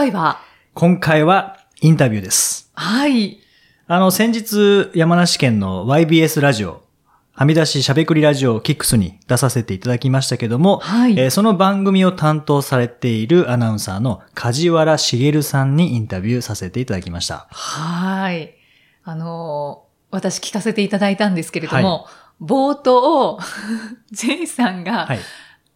回は？今回はインタビューです。はいあの、先日、山梨県の YBS ラジオ、はみ出ししゃべくりラジオキックスに出させていただきましたけども、はいえーその番組を担当されているアナウンサーの梶原茂さんにインタビューさせていただきました。はい。あのー私聞かせていただいたんですけれども、冒頭、ジェイさんが、はい。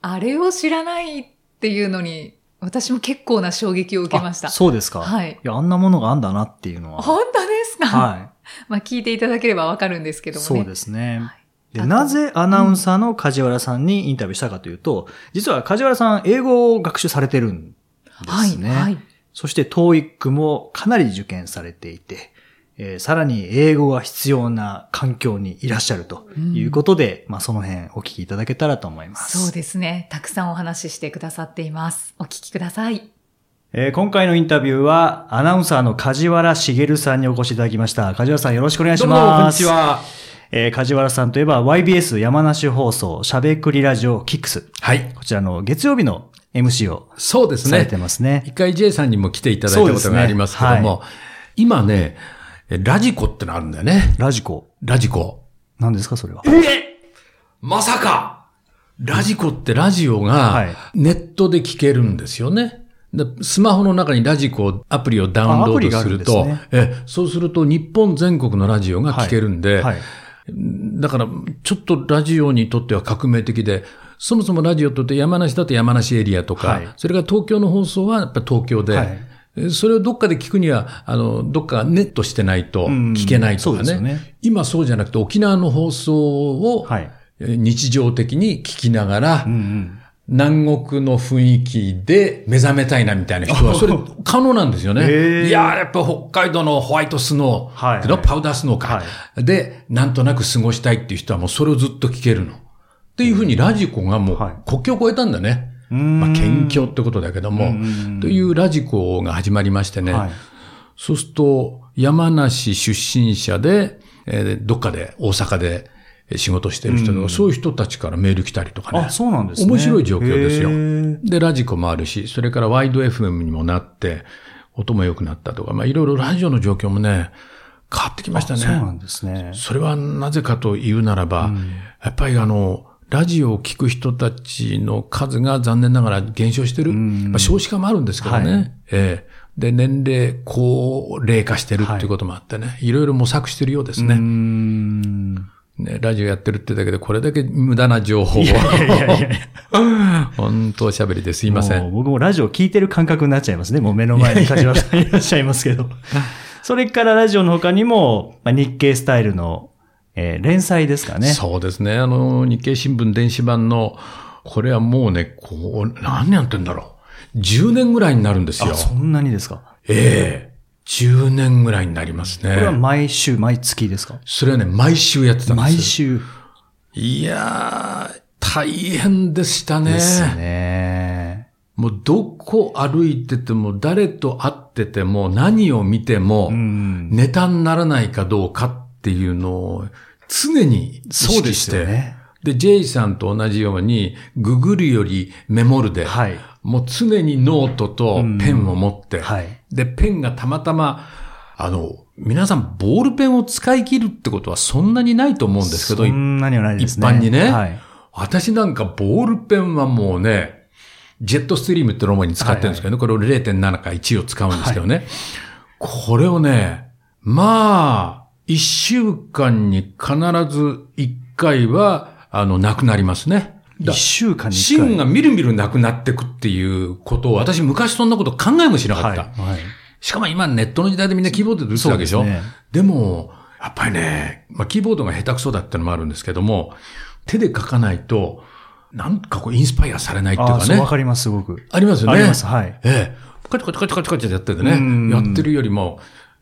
あれを知らないっていうのに、私も結構な衝撃を受けました。あそうですか。はいいや、あんなものがあんだなっていうのは。本当ですか、は まあ聞いていただければわかるんですけい。どもね。そうですね。で、あとなぜアナウンサーの梶原さんにインタビューしたかというと、実は梶原さん、英語を学習されてるんですね。はい。はい。そして、TOEIC もかなり受験されていて、えーさらに英語が必要な環境にいらっしゃるということで、まあその辺お聞きいただけたらと思います。そうですね。たくさんお話ししてくださっています。お聞きください。えー今回のインタビューは、アナウンサーの梶原茂さんにお越しいただきました。梶原さんよろしくお願いしどうも、こんます。にち。は。えー梶原さんといえば YBS 山梨放送しゃべくりラジオキックス。はい。こちらの月曜日の MC をそうですねされて。ますね。一回 J さんにも来ていただいたことがありますけどそうも、今ね、ラジコってのあるんだよね。ラジコ。ラジコ。何ですかそれは？まさかラジコってラジオはいがネットで聞けるんですよね。でスマホの中にラジコアプリをダウンロードするがあるんですねと、えそうすると日本全国のラジオが聞けるんで、はい。だから、ちょっとラジオにとっては革命的で、そもそもラジオとって山梨だと山梨エリアとか、はいそれから東京の放送はやっぱ東京で、はいえそれをどっかで聞くには、あの、どっかネットしてないと聞けないとかうんそうですね。今そうじゃなくて沖縄の放送を日常的に聞きながら、うんうん。南国の雰囲気で目覚めたいなみたいな人は、それ可能なんですよね。いやー、やっぱ北海道のホワイトスノー、はいパウダースノーか、はで、なんとなく過ごしたいっていう人はもうそれをずっと聞けるの。っていうふうにラジコがもうはい国境を越えたんだね。んまあ、県境ってことだけどもん、というラジコが始まりましてね。はい。そうすると、山梨出身者で、えーどっかで大阪で仕事してる人とか、そういう人たちからメール来たりとかね。あ、そうなんですね。面白い状況ですよで、ラジコもあるし、それからワイド FM にもなって、音も良くなったとか、まあいろいろラジオの状況もね、変わってきましたね。そうなんですね。それはなぜかというならば、やっぱりあの、ラジオを聞く人たちの数が残念ながら減少してる。まあ、少子化もあるんですけどね。はいええで、年齢高齢化してるっていうこともあってね、い、ろいろ模索してるようですね。ね、ラジオやってるってだけでこれだけ無駄な情報を。いやいやいや 本当おしゃべりですいませ。ん僕もラジオ聞いてる感覚になっちゃいますね。もう目の前に梶原さんいらっしゃいますけど。それからラジオの他にも、まあ、日経スタイルの、えー連載ですかね。そうですね。あの、日経新聞電子版の、これはもうね、こう、何年やってんだろう。10年ぐらいになるんですよあ、。そんなにですか？ええ10年ぐらいになりますね。これは毎週、毎月ですか？それはね、毎週やってたんです毎週いやー、大変でしたね。ですね。もうどこ歩いてても、誰と会ってても、何を見ても、うん。ネタにならないかどうかっていうのを常にそうで意識して、ね。で、 J さんと同じように、ググるよりメモるで、はい。もう常にノートとペンを持って、はい。で、ペンがたまたま、あの、皆さん、ボールペンを使い切るってことはそんなにないと思うんですけど、そんなにはないですね。一般にねはい。私なんかボールペンはもうね、ジェットストリームってロマに使ってるんですけどね、これを0.7か1を使うんですけどね。これをね、まあ、一週間に必ず一回は、あの、なくなりますね。一週間に一芯がみるみるなくなってくっていうことを、私昔そんなこと考えもしなかった。はい。はい。しかも今ネットの時代でみんなキーボードで打つわけでしょですねでも、やっぱりね、まあ、キーボードが下手くそだってのもあるんですけども、手で書かないと、なんかこうインスパイアされないっていうかね。わかります、すごく。ありますよね。あります、はい。ええ。カチカチカチカチカチやっててねうん。やってるよりも、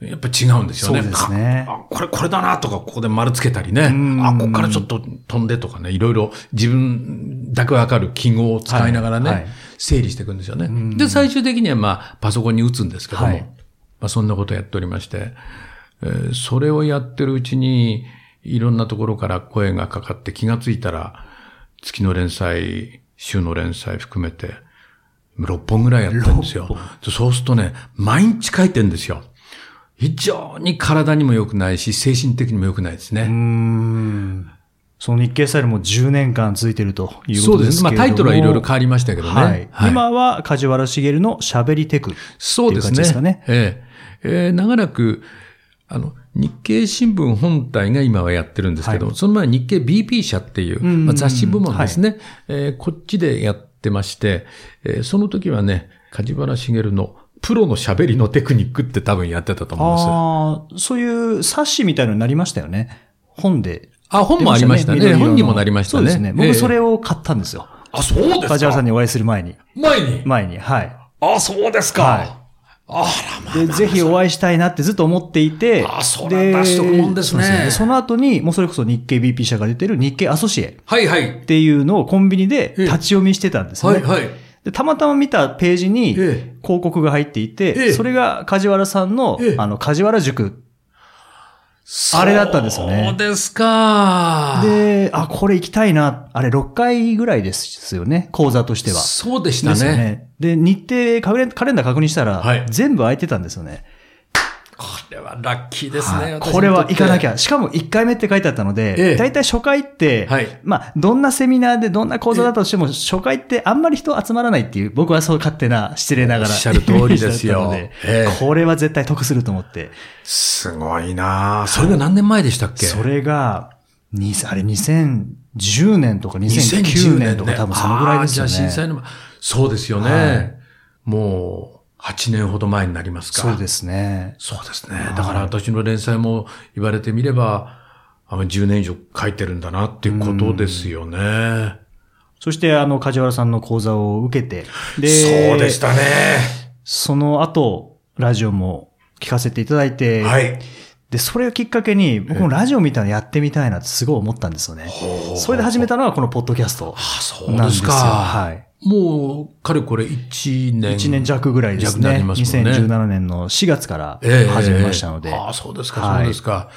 やっぱ違うんですよね。そうですねかあ、これ、これだなとか、ここで丸つけたりね。んあ、ここからちょっと飛んでとかね。いろいろ自分だけわかる記号を使いながらね、はいはい整理していくんですよね。んで、最終的にはまあ、パソコンに打つんですけども、はいまあ、そんなことやっておりまして、えーそれをやってるうちに、いろんなところから声がかかって気がついたら、月の連載、週の連載含めて、6本ぐらいやってるんですよ。そうするとね、毎日書いてるんですよ。非常に体にも良くないし、精神的にも良くないですね。うーん。その日経スタイルも10年間続いているというそうですね。ことですけれども。まあタイトルはいろいろ変わりましたけどね。はい。今は梶原茂の喋りテク。そうですね。っていうですかねえええー長らく、あの、日経新聞本体が今はやってるんですけど、はいその前日経 BP 社っていう、んまあ、雑誌部門ですね、えーこっちでやってまして、えーその時はね、梶原茂のプロの喋りのテクニックって多分やってたと思うんですよ。ああ、そういう冊子みたいなのになりましたよね。本で。あ、本もありましたね。本にもなりましたね。そうですね。ええ僕それを買ったんですよ。あ、そうですか梶原さんにお会いする前に。前に？前に。はい。あ、そうですか。はいあらまで、ぜひお会いしたいなってずっと思っていて。あそれは出しとくもんですねそうでその後に、もうそれこそ日経 BP 社が出てる日経アソシエはいはいっ。ていうのをコンビニで立ち読みしてたんですよね。はいはい。でたまたま見たページにえ広告が入っていて、ええそれが梶原さんの、ええあの、梶原塾。あれだったんですよねそうですか。で、あ、これ行きたいな。あれ6回ぐらいですよね、講座としては。そうでしたね。ね。で、日程カレン、カレンダー確認したら、はい全部空いてたんですよね。これはラッキーですね。はいこれは行かなきゃ。ゃ。しかも1回目って書いてあったのええで、大体初回って、はいまあ、どんなセミナーでどんな講座だとしても、初回ってあんまり人集まらないっていう、僕はそう勝手な、失礼ながら。おっしゃる通りですよ ええこれは絶対得すると思って。すごいなそれが何年前でしたっけ？それが、にあれ2010年とか2009年とか多分そのぐらいですよね。じゃあ震災の前、そうですよね。はいもう、8年ほど前になりますか。そうですね。そうですね。だから私の連載も言われてみれば、あの10年以上書いてるんだなっていうことですよね。そして、あの、梶原さんの講座を受けて、で、そうでしたね。その後、ラジオも聞かせていただいて、はい。で、それをきっかけに、僕もラジオみたいなのやってみたいなってすごい思ったんですよね。それで始めたのがこのポッドキャストあ、そうなんですよ。ですか。はい。もう、かれこれ1年。1年弱ぐらいです弱になね。りますね2017年の4月からええ始めましたので。ええああ、そうですか、はいそうですか。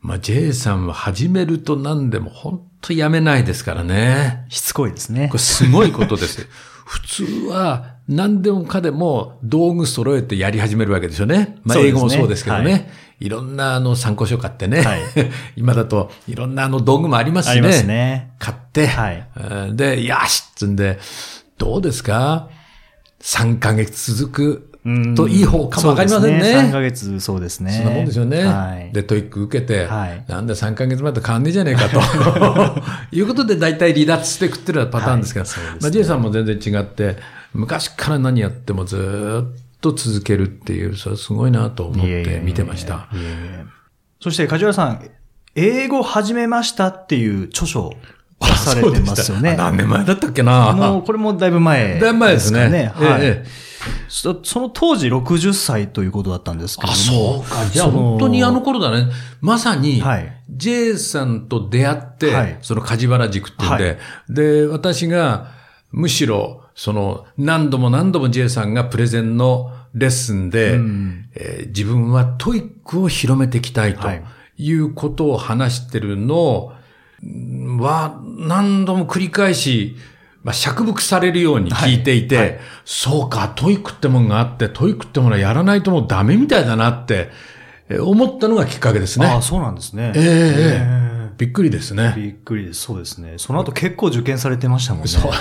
まあ、J さんは始めると何でも本当やめないですからね。しつこいですねこれ。すごいことです。普通は何でもかでも道具揃えてやり始めるわけですよね。まあ、英語もそうですけどね。はいい、ろんなあの参考書買ってね。はい今だといろんなあの道具もありますしね。ありますね。買って、はいうんで、よしっつんで、どうですか ?3 ヶ月続くうんといい方かもわかりませんね。3ヶ月、そうですね。そんなもんですよね。はい。で、 TOEIC 受けて、はいなんで3ヶ月前と変わんねえじゃねえかと。いうことで大体離脱していくっていうのはパターンですけど、はいねまあ、J さんも全然違って、昔から何やってもずーっと続けるっていう、それすごいなと思って見てました。そして、梶原さん、英語始めましたっていう著書を出されてますよね。あ何年前だったっけなもう、これもだいぶ前だいぶ前ですね。ですかね。はい。ええそその当時60歳ということだったんですけども。そうか。じゃあ本当にあの頃だね。まさにはい、J さんと出会って、はいその梶原塾っていうんで、はで、私が、むしろ、その、何度も何度も J さんがプレゼンのレッスンで、うんえー自分は TOEIC を広めていきたいとはいいうことを話してるのをは、何度も繰り返し、まあ、折伏されるように聞いていて、はいはいそうか、 TOEIC ってもんがあって、 TOEIC ってものはやらないともうダメみたいだなって、えー思ったのがきっかけですね。ああ、そうなんですね。えええええびっくりですね。びっくりです。そうですね。その後結構受験されてましたもんね。そう。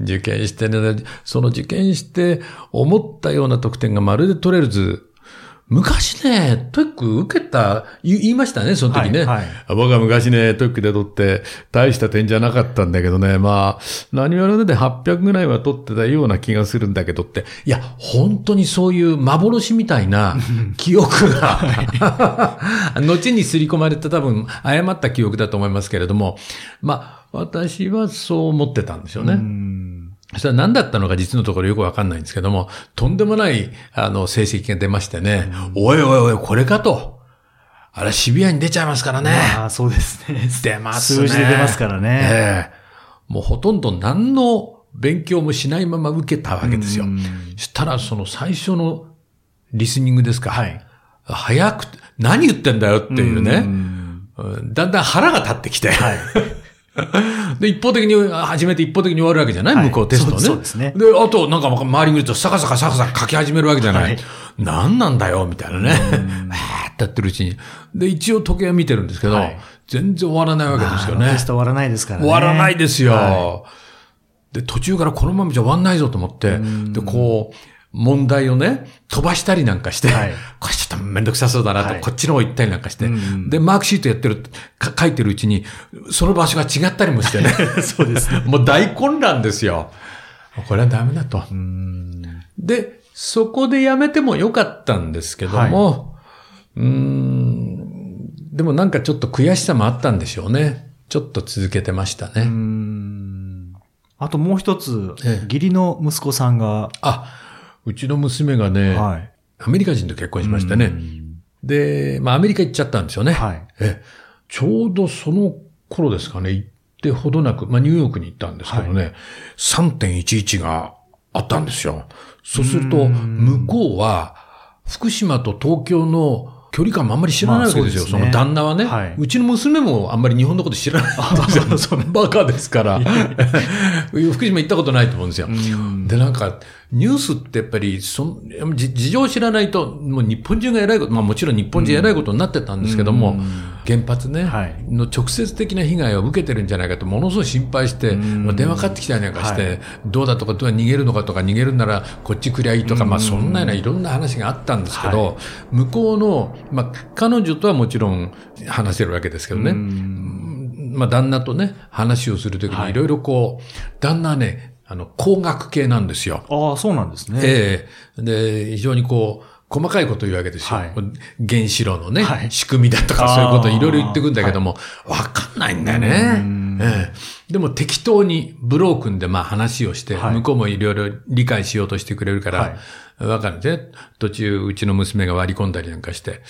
受験してね、その受験して思ったような得点がまるで取れず、昔ね、 TOEIC 受けた、言いましたね、その時ね。はいはい。僕は昔ね、 TOEIC で取って、大した点じゃなかったんだけどね、まあ、何やらで後800ぐらいは取ってたような気がするんだけどって、いや、本当にそういう幻みたいな 記憶が、後に刷り込まれた多分、誤った記憶だと思いますけれども、まあ、私はそう思ってたんですよね。うんそれは何だったのか実のところよくわかんないんですけども、とんでもない、あの、成績が出ましてね、おいおいおい、これかと。あれ、シビアに出ちゃいますからね。ああ、そうですね。出ますね。数字で出ますからね。ええもうほとんど何の勉強もしないまま受けたわけですよう。んそしたら、その最初のリスニングですか。はい。早くて、何言ってんだよっていううね。んうんだんだん腹が立ってきて。はい。で、一方的に始めて一方的に終わるわけじゃない、はい向こうテストね。そうですねで、あと、なんか周り見ると、サカサカサカサカ書き始めるわけじゃない。はい何なんだよ、みたいなね。わーってやってるうちに。で、一応時計は見てるんですけど、はい全然終わらないわけですよねテ。スト終わらないですからね。終わらないですよ。はで、途中からこのままじゃ終わんないぞと思って、で、こう、問題をね、飛ばしたりなんかして、はい これちょっとめんどくさそうだなと、はいこっちの方行ったりなんかして、うんで、マークシートやってる、か書いてるうちに、その場所が違ったりもしてね。そうですね。もう大混乱ですよ。これはダメだと。うんで、そこでやめてもよかったんですけども、うーん、でもなんかちょっと悔しさもあったんでしょうね。ちょっと続けてましたね。うんあともう一つええ、義理の息子さんが、あ、うちの娘がね、はい。アメリカ人と結婚しましてね。で、まあアメリカ行っちゃったんですよね。はい。えちょうどその頃ですかね、行ってほどなく、まあニューヨークに行ったんですけどね、3.11があったんですよ。そうすると、向こうは、福島と東京の距離感もあんまり知らないわけですよ。そまあそすね。の旦那はね、はい。うちの娘もあんまり日本のこと知らないんですよ。バカですから。福島行ったことないと思うんですよ。うん。で、なんか、ニュースってやっぱり、そ事情を知らないと、もう日本中が偉いこと、まあもちろん日本人偉いことになってたんですけども、原発ね、はい。の直接的な被害を受けてるんじゃないかと、ものすごい心配して、ん。まあ電話かかってきたりなんかして、はい。どうだとか、どうだ逃げるのかとか、逃げるならこっち来りゃいいとか、まあそんなようないろんな話があったんですけど、は向こうの、まあ彼女とはもちろん話せるわけですけどね、うん。まあ、旦那とね、話をするときはい。にいろいろこう、旦那はね、あの、工学系なんですよ。ああ、そうなんですね。ええ。で、非常にこう、細かいことを言うわけですよ。はい。原子炉のね、はい。仕組みだとかそういうことをいろいろ言ってくんだけども、わ、かんないんだよね。うん。ええ。でも適当にブロークンでまあ話をして、はい。向こうもいろいろ理解しようとしてくれるから、わ、かるんですね。途中、うちの娘が割り込んだりなんかして、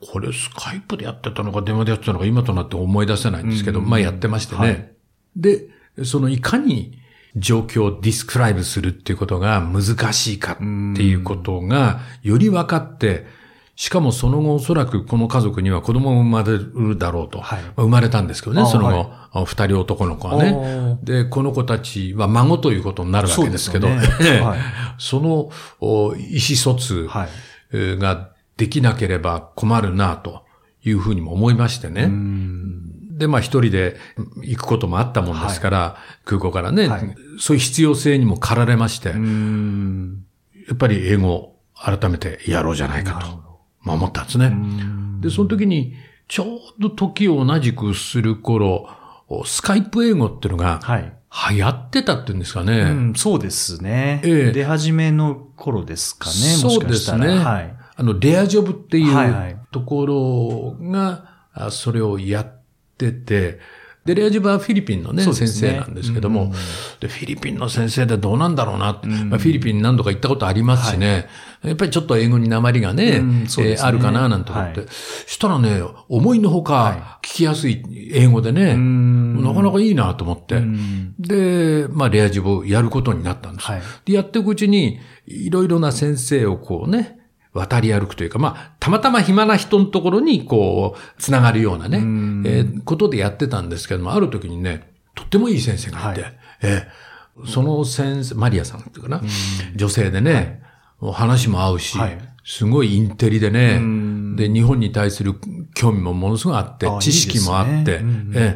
これスカイプでやってたのか電話でやってたのか今となって思い出せないんですけど、まあやってましてね。はいで、そのいかに状況をディスクライブするっていうことが難しいかっていうことがより分かって、しかもその後おそらくこの家族には子供が生まれるだろうと。はい。まあ生まれたんですけどね、あそのは後、あ二人男の子はね。で、この子たちは孫ということになるわけですけど、そね。はい。そのお意思疎通ができなければ困るなというふうにも思いましてね。うん。で、まあ一人で行くこともあったもんですから、空港からね、はい。そういう必要性にも駆られまして、うん。やっぱり英語を改めてやろうじゃないかと、まあ思ったんですね。で、その時に、ちょうど時を同じくする頃、スカイプ英語っていうのがはい。流行ってたっていうんですかね。うん、そうですね。ええ出始めの頃ですかね、もしそうかしたら。ですね。はい。あの、レアジョブっていうところが、あそれをやってて、で、レアジョブはフィリピンのね、ね。生なんですけども、うん。で、フィリピンの先生でどうなんだろうなって、うん。まあ、フィリピン何度か行ったことありますしね、やっぱりちょっと英語に鉛がね、うんね。えーあるかななんて思って、はい。したらね、思いのほかは聞きやすい英語でね、ん。なかなかいいなと思って、うん。で、まあ、レアジョブをやることになったんです。はい。で、やっていくうちに、いろいろな先生をこうね、渡り歩くというか、まあ、たまたま暇な人のところに、こう、つながるようなね、うん。えーことでやってたんですけども、ある時にね、とってもいい先生がいて、はい。えーその先生、マリアさんっていうかな、女性でね、もう話も合うし、はい。すごいインテリでね、ん。で、日本に対する興味もものすごいあってあ、知識もあって、いい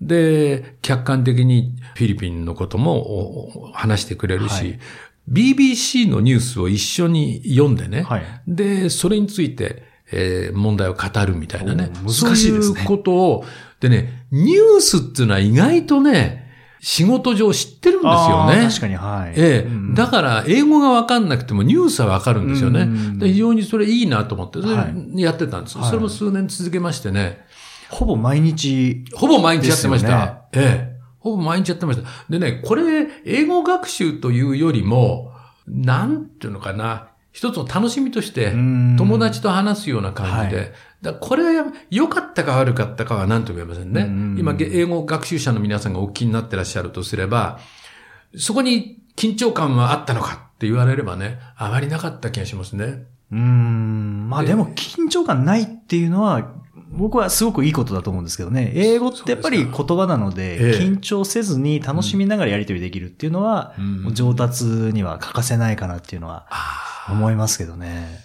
で客観的にフィリピンのこともお話してくれるし、はい BBC のニュースを一緒に読んでね、はいで、それについて、えー問題を語るみたいなね。お難しいですねそういうことを、でね、ニュースっていうのは意外とね、仕事上知ってるんですよね。確かに、はい。ええうんだから、英語がわかんなくてもニュースはわかるんですよね。うんで非常にそれいいなと思って、それはやってたんです、はいそれも数年続けましてね。ほぼ毎日。ほぼ毎日やってました。ええ。ほぼ毎日やってました。でね、これ、英語学習というよりも、なんていうのかな、一つの楽しみとして、友友達と話すような感じで、はだこれは良かったか悪かったかは何とも言えませんね。うん今、英語学習者の皆さんがお聞きになってらっしゃるとすれば、そこに緊張感はあったのかって言われればね、あまりなかった気がしますね。うーん。まあででも緊張感ないっていうのは、僕はすごくいいことだと思うんですけどね。英語ってやっぱり言葉なので、ええ緊張せずに楽しみながらやり取りできるっていうのは、うん上達には欠かせないかなっていうのはあ思いますけどね。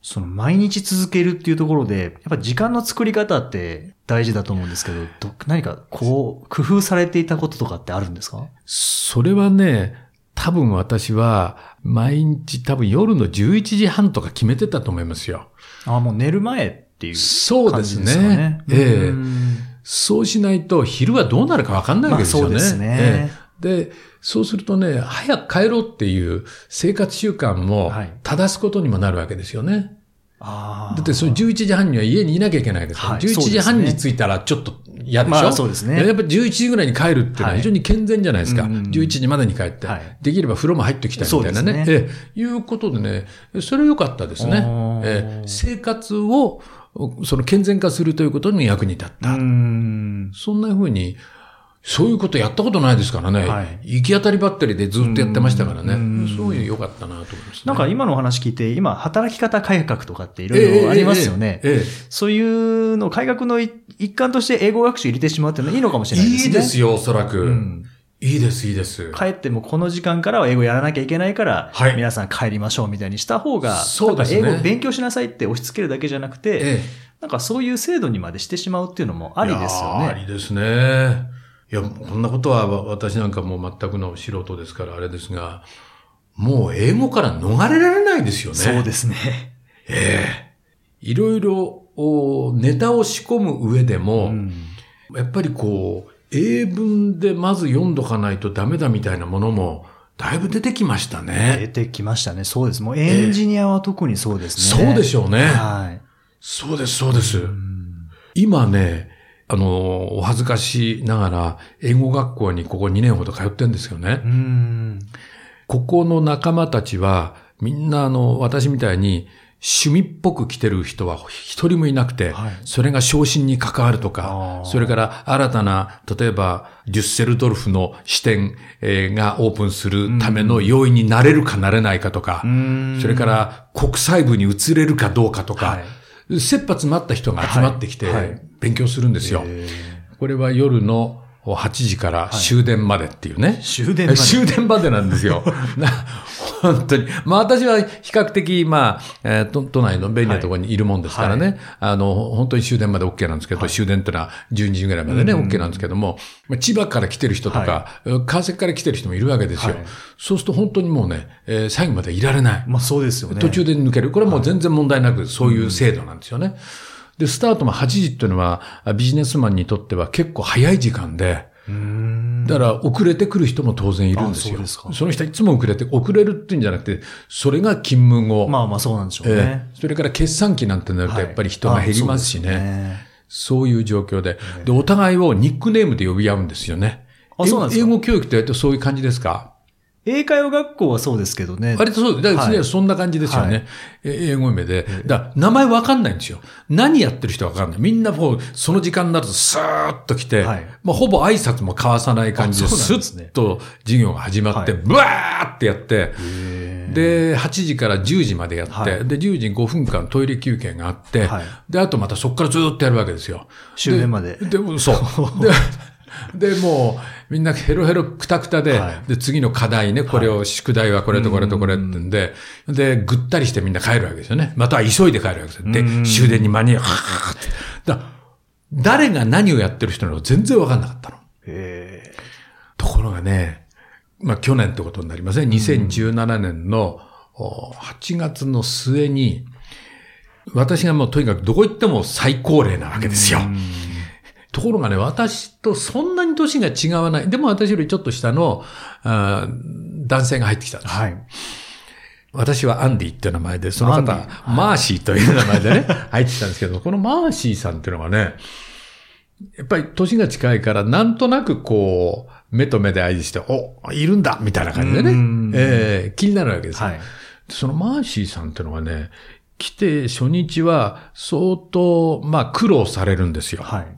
その毎日続けるっていうところで、やっぱ時間の作り方って大事だと思うんですけど、ど何かこう、工夫されていたこととかってあるんですか？それはね、多分私は、毎日多分夜の11時半とか決めてたと思いますよ。あもう寝る前っていうそうです感じですかねね。。ええ。うんそうしないと昼はどうなるかわかんないわけですよね。まあそうですね。ええ。で、そうするとね、早く帰ろうっていう生活習慣もはい。正すことにもなるわけですよね。あー。だってその11時半には家にいなきゃいけないですから、はい11時半に着いたらちょっと嫌でしょ、まあそうですね。やっぱり11時ぐらいに帰るっていうのははい。非常に健全じゃないですか。うんうん11時までに帰って、はい。できれば風呂も入ってきたみたいなね。そうですええ。いうことでね、それ良かったですね。え。生活をその健全化するということに役に立った。うん。そんな風に、そういうことやったことないですからね。はい行き当たりばったりでずっとやってましたからね。うんそういうの良かったなと思います、ね。なんか今のお話聞いて、今、働き方改革とかっていろいろありますよね。えええええそういうの、改革の一一環として英語学習入れてしまうっていうのはいいのかもしえれないですね。いいですよ、おそらく。うん。いいです、いいです。帰ってもこの時間からは英語やらなきゃいけないから、はい皆さん帰りましょうみたいにした方が、そうですね英語勉強しなさいって押し付けるだけじゃなくて、ええ。なんかそういう制度にまでしてしまうっていうのもありですよいやーありね。ですね。いや、こんなことはわ私なんかもう全くの素人ですからあれですが、もう英語から逃れられないですよね。そうですね。ええいろいろおネタを仕込む上でも、うんやっぱりこう、英文でまず読んどかないとダメだみたいなものも、だいぶ出てきましたね。出てきましたね。そうです。もうエンジニアは特にそうですね。そうでしょうね。はい。そうです、そうです。うん今ね、あの、お恥ずかしながら、英語学校にここ2年ほど通ってるんですよね。うん。ここの仲間たちは、みんなあの、私みたいに、趣味っぽく来てる人は一人もいなくて、はいそれが昇進に関わるとあかー、それから新たな、例えば、デュッセルドルフの支店えーがオープンするための要因になれるかなれないかとか、うんそれから国際部に移れるかどうかとか、はい切羽詰まった人が集まってきてはいはい、勉強するんですよ。えこれは夜の8時から終電までっていうね。ー終電まで。終電までなんですよ。な本当に。まあ私は比較的、まあ、えー都都内の便利なところにいるもんですからね。はあの、本当に終電まで OK なんですけど、終電ってのは12時ぐらいまでね、うん OK なんですけども、まあ、千葉から来てる人とか、川崎から来てる人もいるわけですよ。はいそうすると本当にもうね、えー最後までいられない。まあそうですよね。途中で抜ける。これはもう全然問題なく、そういう制度なんですよね。で、スタートも8時っていうのは、ビジネスマンにとっては結構早い時間で、うーん。だから遅れてくる人も当然いるんですよ。あそすかの人はいつも遅れて、遅れるっていうんじゃなくて、それが勤務後。まあまあそうなんでしょうね。ええそれから決算期なんてなるとやっぱり人が減りますしね。はいあそういう状況で。で、お互いをニックネームで呼び合うんですよね。あそうなんですか英語教育ってやるとそういう感じですか？英会話学校はそうですけどね。割とそう、だからはいそんな感じですよね。はいえ英語名で。だ名前わかんないんですよ。何やってる人わかんない。みんなもう、その時間になるとスーッと来て、はいまあ、ほぼ挨拶も交わさない感じで、スッと授業が始まって、はいブワーってやって、で、8時から10時までやって、はいで、10時に5分間トイレ休憩があって、はいで、あとまたそこからずーっとやるわけですよ。終電まで。で、もそう。で、で、もう、みんなヘロヘロクタクタで、はいで、次の課題ね、これを、宿題はこれとこれとこれってんで、で、ぐったりしてみんな帰るわけですよね。または急いで帰るわけですよ。で、うん終電に間に合う。だ誰が何をやってる人なのか全然わかんなかったの。へところがね、まあ去年ってことになりますね。2017年のお8月の末に、私がもうとにかくどこ行っても最高齢なわけですよ。ところがね、私とそんなに年が違わない。でも私よりちょっと下のあー男性が入ってきたんです。はい。私はアンディっていう名前で、その方、アンディマーシーという名前でね、入ってきたんですけど、このマーシーさんっていうのがね、やっぱり年が近いから、なんとなくこう、目と目で合図して、お、いるんだみたいな感じでねうん、ええ気になるわけですよ。はい。そのマーシーさんっていうのはね、来て初日は相当、まあ苦労されるんですよ。はい。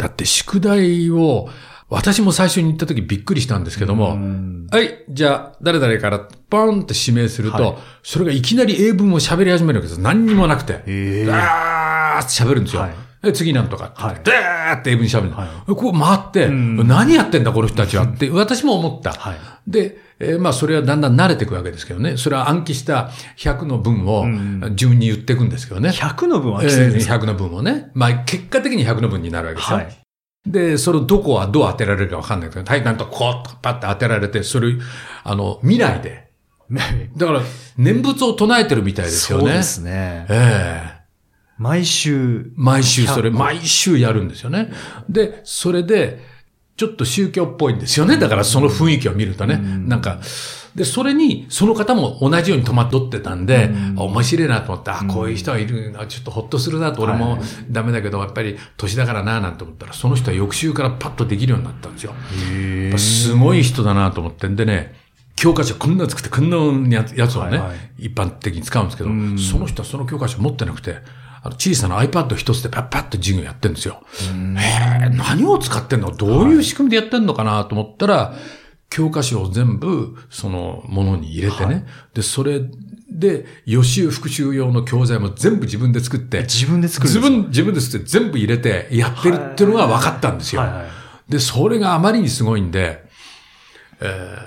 だって宿題を、私も最初に行った時びっくりしたんですけども、うんはい、じゃあ、誰々からポンって指名すると、はいそそれがいきなり英文を喋り始めるわけです。何にもなくて。ええダーって喋るんですよ。はいえ次なんとかって。はいダーって英文喋るの。はいこう回って、ん何やってんだこの人たちはって、私も思った。はいで、えーまあそれはだんだん慣れていくわけですけどね。それは暗記した100の文をん順に言っていくんですけどね。100の分はえーきついです。100の文をね。まあ結果的に100の文になるわけですよ。はい。で、それをどこはどう当てられるかわかんないけど、はい、なんとこう、パッて当てられて、それ、あの、未来で。だから、念仏を唱えてるみたいですよね。そうですね。ええ毎週、毎週それ、100毎週やるんですよね。で、それで、ちょっと宗教っぽいんですよね。だからその雰囲気を見るとね。なんか、で、それに、その方も同じように戸惑ってたんで、あ面白いなと思って、あ、こういう人がいるな、ちょっとほっとするなと、俺もダメだけど、やっぱり年だからな、なんて思ったら、その人は翌週からパッとできるようになったんですよ。すごい人だなと思ってんでね、教科書こんな作って、こんなやつをね、はいはい。一般的に使うんですけど、その人はその教科書持ってなくて、あの小さな iPad 一つでパッパッと授業やってるんですよ。へえ、何を使ってんの？どういう仕組みでやってんのかなと思ったら、教科書を全部、そのものに入れてね。で、それで、予習復習用の教材も全部自分で作って、自分で作る自分、自分で作って全部入れてやってるっていうのが分かったんですよ。はいはいで、それがあまりにすごいんで、え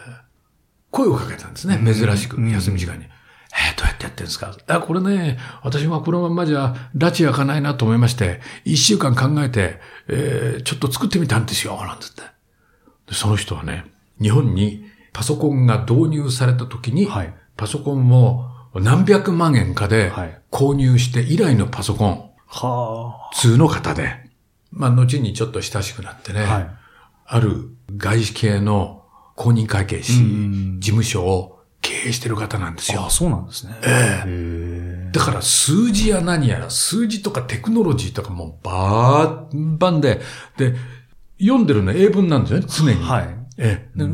ー声をかけたんですね。珍しく、休み時間に。えーどうやってやってるんですか？あ、これね、私はこのまんまじゃ、拉致開かないなと思いまして、一週間考えて、えーちょっと作ってみたんですよ、なんつって。でその人はね、日本にパソコンが導入された時に、はいパソコンを何百万円かではい購入して以来のパソコン、は普通の方で、まあ、後にちょっと親しくなってね、あ。はい。ある外資系の公認会計士、うん事務所を経営してる方なんですよあ、。そうなんですね。ええへだから数字や何やら、数字とかテクノロジーとかもうバーバンで、で、読んでるの英文なんですよね、常に。はい。ええ。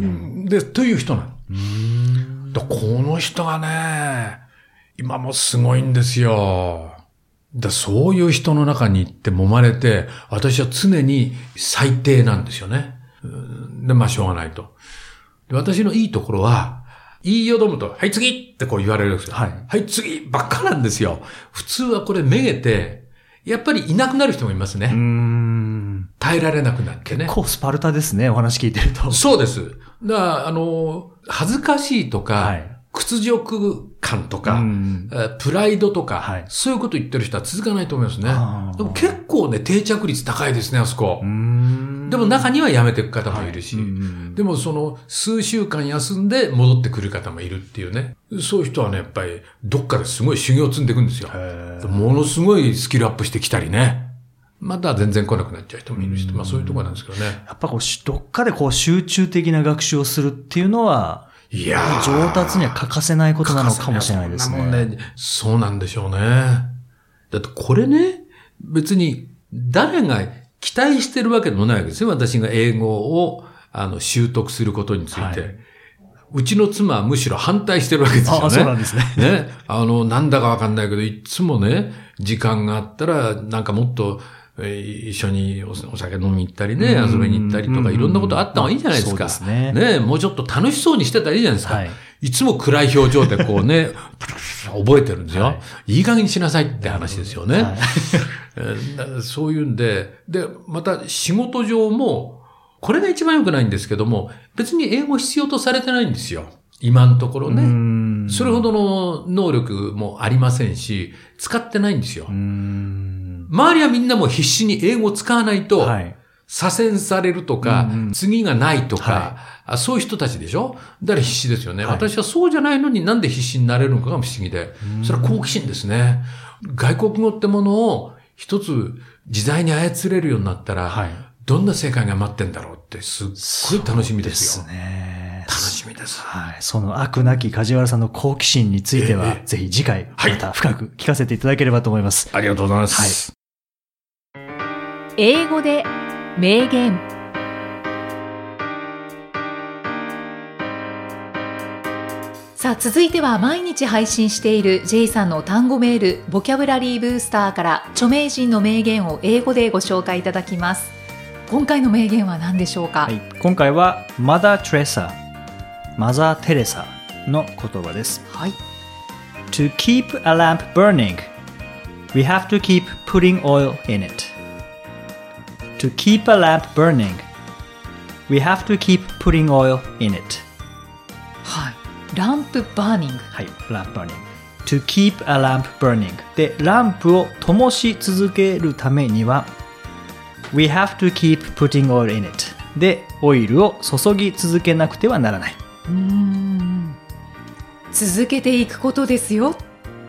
で、でという人なの。だこの人がね、今もすごいんですよ。だそういう人の中に行って揉まれて、私は常に最低なんですよね。うんで、まあしょうがないと。で私のいいところは、言いよどむと、はい次ってこう言われるんですよ。はいはい次ばっかなんですよ。普通はこれめげて、やっぱりいなくなる人もいますね。うーん。耐えられなくなってね。結構スパルタですね、お話聞いてると。そうです。だから、あの、恥ずかしいとか、はい屈辱感とか、プライドとか、はいそういうこと言ってる人は続かないと思いますね。でも結構ね、定着率高いですね、あそこうー。んでも中には辞めていく方もいるし、はいうんでもその数週間休んで戻ってくる方もいるっていうね。そういう人はね、やっぱりどっかですごい修行を積んでいくんですよ。ものすごいスキルアップしてきたりね。また全然来なくなっちゃう人もいるし、まあそういうところなんですけどね。やっぱこうし、どっかでこう集中的な学習をするっていうのは、いやー上達には欠かせないことなのかもしれないですそんなもんね。ね。そうなんでしょうね。だってこれね、別に誰が期待してるわけでもないわけですよ。私が英語をあの習得することについて。はいうちの妻はむしろ反対してるわけですよね。あそうなんですね。ね。あの、なんだかわかんないけど、いつもね、時間があったら、なんかもっと、えー一緒におお酒飲み行ったりね、うん遊びに行ったりとか、いろんなことあった方がいいじゃないですか。そうですねもうちょっと楽しそうにしてたらいいじゃないですか。はいい、つも暗い表情でこうね、覚えてるんですよ、はいい。い加減にしなさいって話ですよね。はいえーだそういうんで、で、また仕事上も、これが一番良くないんですけども、別に英語必要とされてないんですよ。今のところね。んそれほどの能力もありませんし、使ってないんですよ。周りはみんなもう必死に英語を使わないと、はい。左遷されるとか、うんうん次がないとか、はあ、そういう人たちでしょ？だから必死ですよね、はい私はそうじゃないのになんで必死になれるのかが不思議で。それは好奇心ですね。外国語ってものを一つ自在に操れるようになったら、はいどんな世界が待ってんだろうってすっごい楽しみですよ。そうね。楽しみです。はい。その悪なき梶原さんの好奇心については、ええぜひ次回、はいまた深く聞かせていただければと思います。ありがとうございます。英語で名言さあ続いては毎日配信している J さんの単語メールボキャブラリーブースターから著名人の名言を英語でご紹介いただきます今回の名言は何でしょうか、はい、今回はマザー・テレサ、マザー・テレサの言葉です。はい、To keep a lamp burning, we have to keep putting oil in it. To keep a lamp burning, we have to keep putting oil in it. はい、ランプバーニング。はい、ランプバーニング。To keep a lamp burning. で、ランプを灯し続けるためには、We have to keep putting oil in it. で、オイルを注ぎ続けなくてはならない。うん続けていくことですよ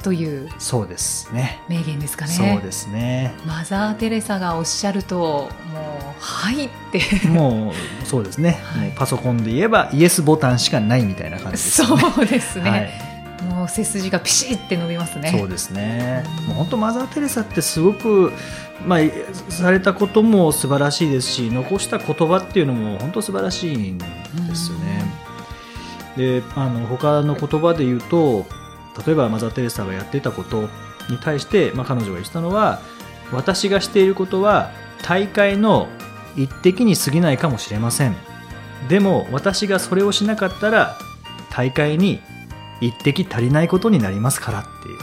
というそうですね。名言ですかねそうですね。マザー・テレサがおっしゃるともう「はい」ってもう、そうですね、はいパソコンで言えば、イエスボタンしかないみたいな感じですね。うですね、はいもう背筋がピシッて伸びますねそうですね。もう本当マザー・テレサってすごく、まあ、されたことも素晴らしいですし、残した言葉っていうのも本当素晴らしいんですよね。で、あの、他の言葉で言うと、例えばマザー・テレサがやっていたことに対して、まあ、彼女が言ってたのは、私がしていることは大会の一滴に過ぎないかもしれません。でも私がそれをしなかったら大会に一滴足りないことになりますからっていう。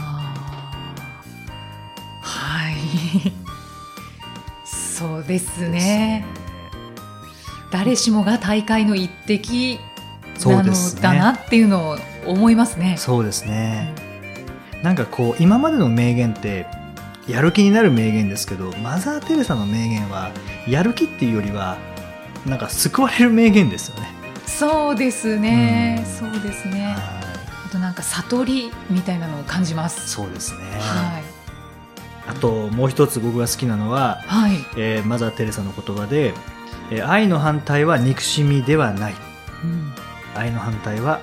はい そうですね誰しもが大会の一滴なのだなっていうのを思いますね。そうですね。なんかこう、今までの名言って、やる気になる名言ですけど、マザー・テレサの名言は、やる気っていうよりは、なんか救われる名言ですよね。そうですね、うん。そうですね。はい。あとなんか悟りみたいなのを感じます。そうですね。はい。あと、もう一つ僕が好きなのは、はい。えーマザー・テレサの言葉で、えー愛の反対は憎しみではない。うん。愛の反対は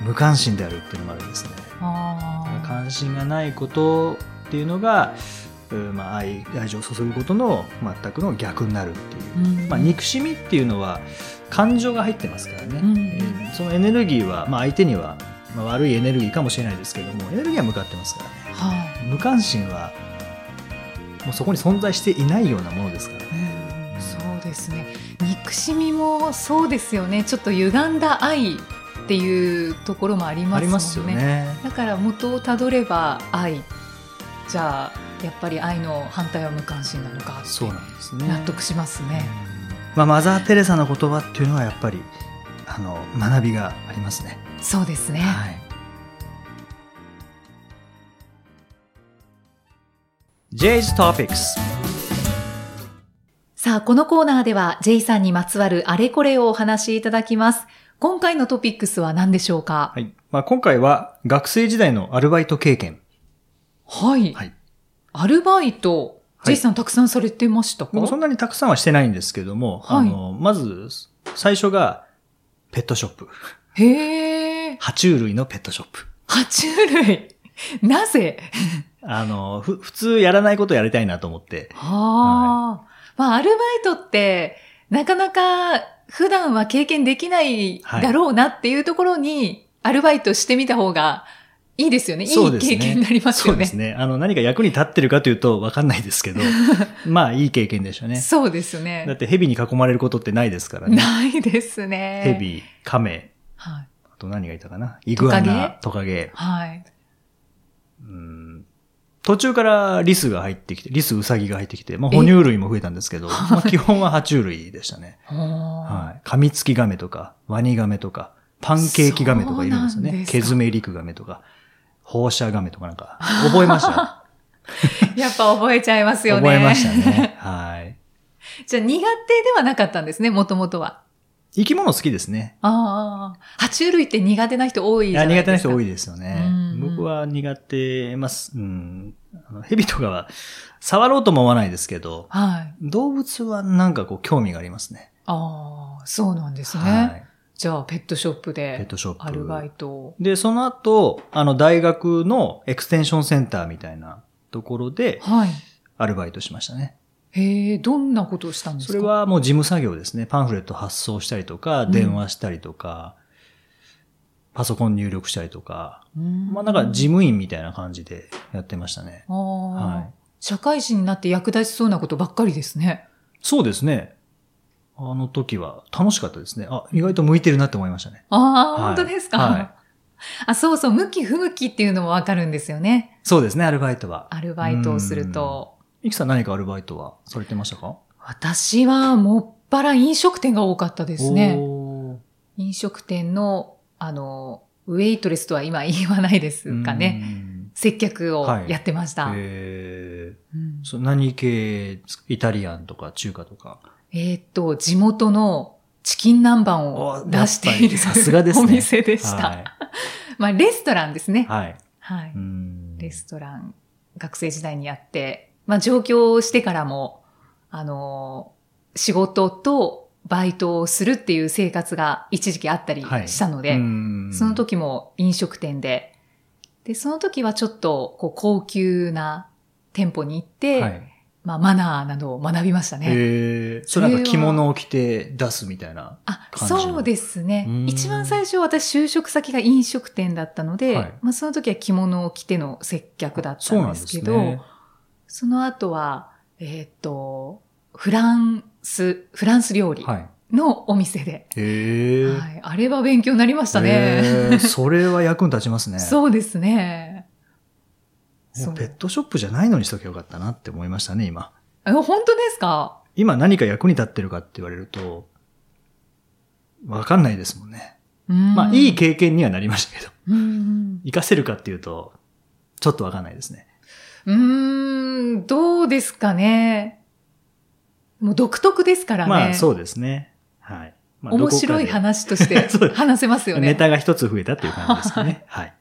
無関心であるっていうのがあるんですね。関心がないことっていうのが、うんまあ、愛愛情を注ぐことの全くの逆になるっていう、うん。まあ、憎しみっていうのは感情が入ってますからね、うん。えーそのエネルギーは、まあ、相手には、まあ、悪いエネルギーかもしれないですけどもエネルギーは向かってますからね。はい。無関心はもうそこに存在していないようなものですからね。そうですね。憎しみもそうですよね。ちょっと歪んだ愛っていうところもありますもんね。ね。だから元をたどれば愛。じゃあやっぱり愛の反対は無関心なのかそうなんですね。納得しますね、まあ、マザー・テレサの言葉っていうのはやっぱりあの学びがありますね。そうですね、はい。J's Topics さあこのコーナーでは J さんにまつわるあれこれをお話しいただきます今回のトピックスは何でしょうか？はい。まあ、今回は学生時代のアルバイト経験。はい、はい。アルバイト、はい J さんたくさんされてましたか？僕そんなにたくさんはしてないんですけども、はいあの、まず、最初がペットショップ。へえ爬虫類のペットショップ。爬虫類？なぜ？あの、ふ、普通やらないことやりたいなと思って。はあ、まあ、アルバイトって、なかなか普段は経験できないだろうなっていうところに、アルバイトしてみた方がいいですよね。いい経験になりますよね。そうですね。あの、何か役に立ってるかというとわかんないですけど、まあ、いい経験でしょうね。そうですだっね。て蛇に囲まれることってないですからね。ないですね。。蛇、亀、はい。あと何がいたかな？イグアナ、トカゲ？はい。うん途中からリスが入ってきて、リス、ウサギが入ってきて、まあ、哺乳類も増えたんですけど、まあ、基本は爬虫類でしたね。ははい。カミツキガメとか、ワニガメとか、パンケーキガメとかいるんですよね。ケズメリクガメとか、放射ガメとかなんか、覚えました？い。やっぱ覚えちゃいますよね。覚えましたね。はい。じゃあ苦手ではなかったんですね、もともとは。生き物好きですね。ああ。爬虫類って苦手な人多いじゃないですか。苦手な人多いですよねうん。僕は苦手ます。うん。あの蛇とかは、触ろうとも思わないですけど、はい。動物はなんかこう興味がありますね。ああ、そうなんですね。はい。じゃあ、ペットショップで。ペットショップアルバイトを。で、その後、あの、大学のエクステンションセンターみたいなところで、はい。アルバイトしましたね。へえ、どんなことをしたんですか？それ、はもう事務作業ですね。パンフレット発送したりとか、うん電話したりとか、パソコン入力したりとか、うんまあなんか事務員みたいな感じでやってましたね。はい社会人になって役立ちそうなことばっかりですね。そうですね。あの時は楽しかったですね。あ、意外と向いてるなって思いましたね。ああ、はい本当ですか、はいあ、そうそう、向き不向きっていうのもわかるんですよね。そうですね、アルバイトは。アルバイトをすると。いきさん何かアルバイトはされてましたか？私はもっぱら飲食店が多かったですね。飲食店の、あの、ウェイトレスとは今言わないですかね。うん接客をはいやってました。えーうんそ何系イタリアンとか中華とか？えーっと、地元のチキン南蛮を出しているさすがですねお店でした。はい。まあ、レストランですね。はい。はい。うんレストラン、学生時代にやって、まあ上京してからも、あの、仕事とバイトをするっていう生活が一時期あったりはいしたので、うんその時も飲食店で、で、その時はちょっとこう高級な店舗に行って、はい。まあマナーなどを学びましたね。えー、それなんか着物を着て出すみたいな。あ、感じのそうですね。一番最初私就職先が飲食店だったので、はいまあその時は着物を着ての接客だったんですけど、ね。その後は、えーっと、フランス、フランス料理はい。のお店で、へえー。はい。あれは勉強になりましたへね。ーそれは役に立ちますね。そうですね。ペットショップじゃないのにしときゃよかったなって思いましたね、今。え本当ですか？今何か役に立ってるかって言われると、わかんないですもんね。ままあ、いい経験にはなりましたけど、うん活かせるかっていうと、ちょっとわかんないですね。うーん、どうですかね。もう独特ですからね。まあ、そうですね。はい。まあ面白い話として 話せますよね。ネタが一つ増えたっていう感じですかね。はい。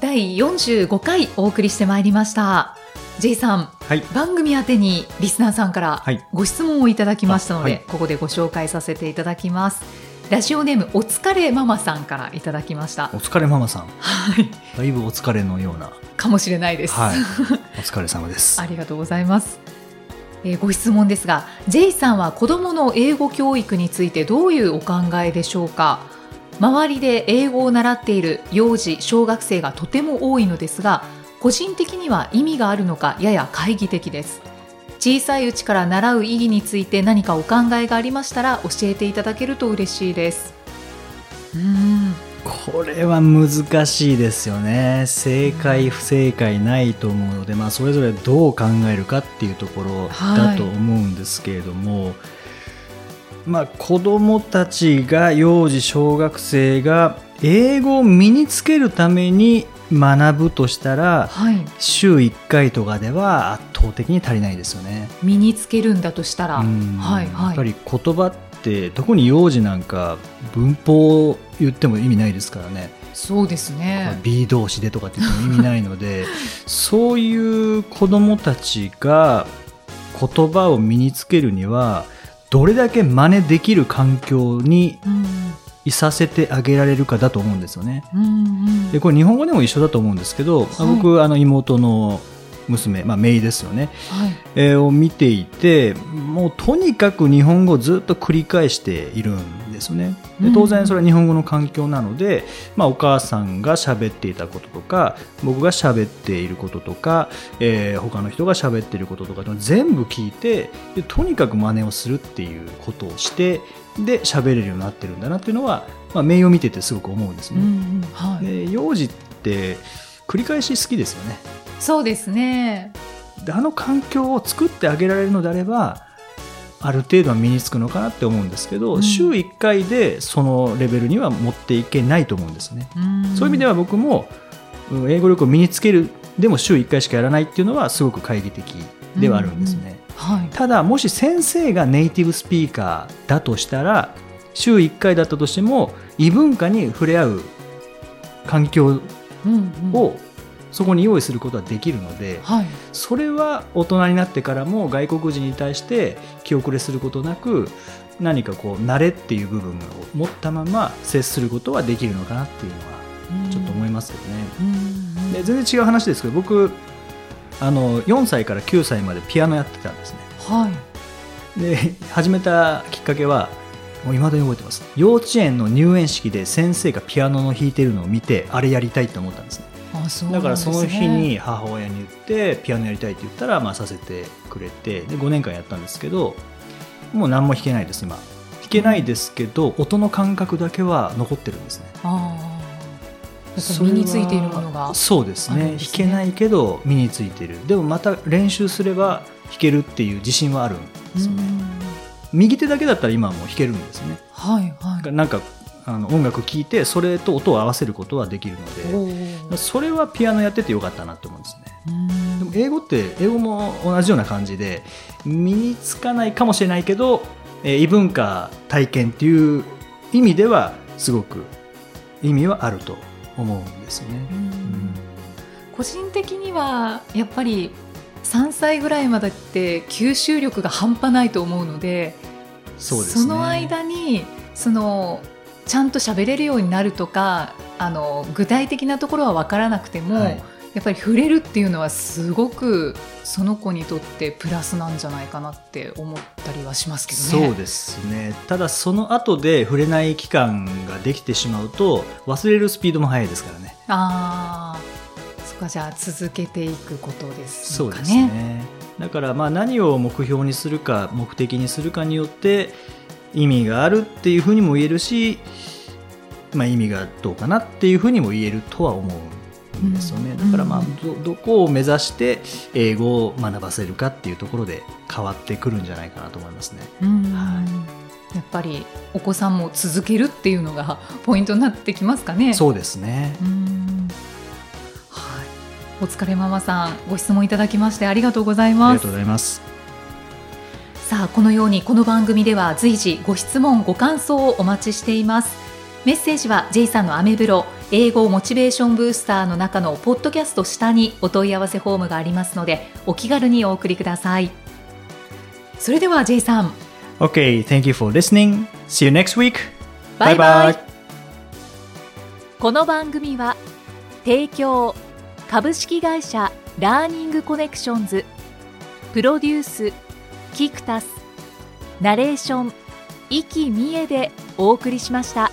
第45回お送りしてまいりました。J さん、はい。番組宛てにリスナーさんからはいご質問をいただきましたので、あはいここでご紹介させていただきます。ラジオネームお疲れママさんからいただきましたお。疲れママさん。はい。だいぶお疲れのような。かもしれないです。はい。お疲れ様です あ。りがとうございます。えーご質問ですが、J さんは子供の英語教育についてどういうお考えでしょうか？周りで英語を習っている幼児、小学生がとても多いのですが、個人的には意味があるのかやや懐疑的です。小さいうちから習う意義について何かお考えがありましたら教えていただけると嬉しいです。うーん、これは難しいですよね。正解、不正解ないと思うので、まあ、それぞれどう考えるかっていうところだと思うんですけれども、まあ、子供たちが、幼児、小学生が、英語を身につけるために学ぶとしたら、はい。週1回とかでは圧倒的に足りないですよね。身につけるんだとしたら、うんはいはいやっぱり言葉って特に幼児なんか文法を言っても意味ないですからね、そうですね。B 動詞でとかって言っても意味ないので そういう子どもたちが言葉を身につけるにはどれだけ真似できる環境にうんいさせてあげられるかだと思うんですよね。うんうん。でこれ日本語でも一緒だと思うんですけど、はい。僕あの妹の娘、まあ、メイですよね。はい。えーを見ていてもうとにかく日本語をずっと繰り返しているんですよね。で当然それは日本語の環境なので、まあ、お母さんが喋っていたこととか僕が喋っていることとか、えー他の人が喋っていることとか全部聞いてでとにかく真似をするっていうことをしてで喋れるようになってるんだなっていうのは、まあ、メイを見ててすごく思うんですね。うんうんはい。で幼児って繰り返し好きですよね。そうですね。であの環境を作ってあげられるのであればある程度は身につくのかなって思うんですけど、うん週1回でそのレベルには持っていけないと思うんですね、うんそういう意味では僕もうん英語力を身につけるでも週1回しかやらないっていうのはすごく懐疑的ではあるんですね、はい。ただもし先生がネイティブスピーカーだとしたら週1回だったとしても異文化に触れ合う環境をそこに用意することはできるので、はい。それは大人になってからも外国人に対して気遅れすることなく何かこう慣れっていう部分を持ったまま接することはできるのかなっていうのはちょっと思いますけどね。うんで全然違う話ですけど僕あの4歳から9歳までピアノやってたんですね。はい。で始めたきっかけはもう未だに覚えてます。幼稚園の入園式で先生がピアノの弾いてるのを見てあれやりたいと思ったんですね。あ、そうなだからその日に母親に言ってピアノやりたいって言ったら、まあ、させてくれてで5年間やったんですけどもう何も弾けないです今。弾けないですけど音の感覚だけは残ってるんですね。あ身についているものが。そうですね。弾けないけど身についてる。でもまた練習すれば弾けるっていう自信はあるんですよね。うん。右手だけだったら今はもう弾けるんですね。はいはい。なんかあの音楽聴いてそれと音を合わせることはできるのおでー。それはピアノやっててよかったなって思うんですね。うん。でも英語って英語も同じような感じで身につかないかもしれないけど、えー異文化体験っていう意味ではすごく意味はあると思うんですよね。うん。個人的にはやっぱり3歳ぐらいまでって吸収力が半端ないと思うのでそうですね。の間にそのちゃんと喋れるようになるとかあの具体的なところは分からなくても、はいやっぱり触れるっていうのはすごくその子にとってプラスなんじゃないかなって思ったりはしますけどね。そうですねただその後で触れない期間ができてしまうと忘れるスピードも速いですからね。ああそっかじゃあ続けていくことですそうですかね。ねだからまあ何を目標にするか目的にするかによって意味があるっていうふうにも言えるし、まあ、意味がどうかなっていうふうにも言えるとは思うんですよね、うんだからまあうんどどこを目指して英語を学ばせるかっていうところで変わってくるんじゃないかなと思いますね。うんはやっぱりお子さんも続けるっていうのがポイントになってきますかね。そうですねうんはい。お疲れママさんご質問いただきましてありがとうございありますがとう。ございます。さあこのようにこの番組では随時ご質問ご感想をお待ちしていますメッセージは J さんのアメブロ英語モチベーションブースターの中のポッドキャスト下にお問い合わせフォームがありますのでお気軽にお送りくださいそれでは J さん Okay, thank you for listening. See you next week. Bye bye. この番組は提供株式会社ラーニングコネクションズプロデュースキクタスナレーション生きみえでお送りしました。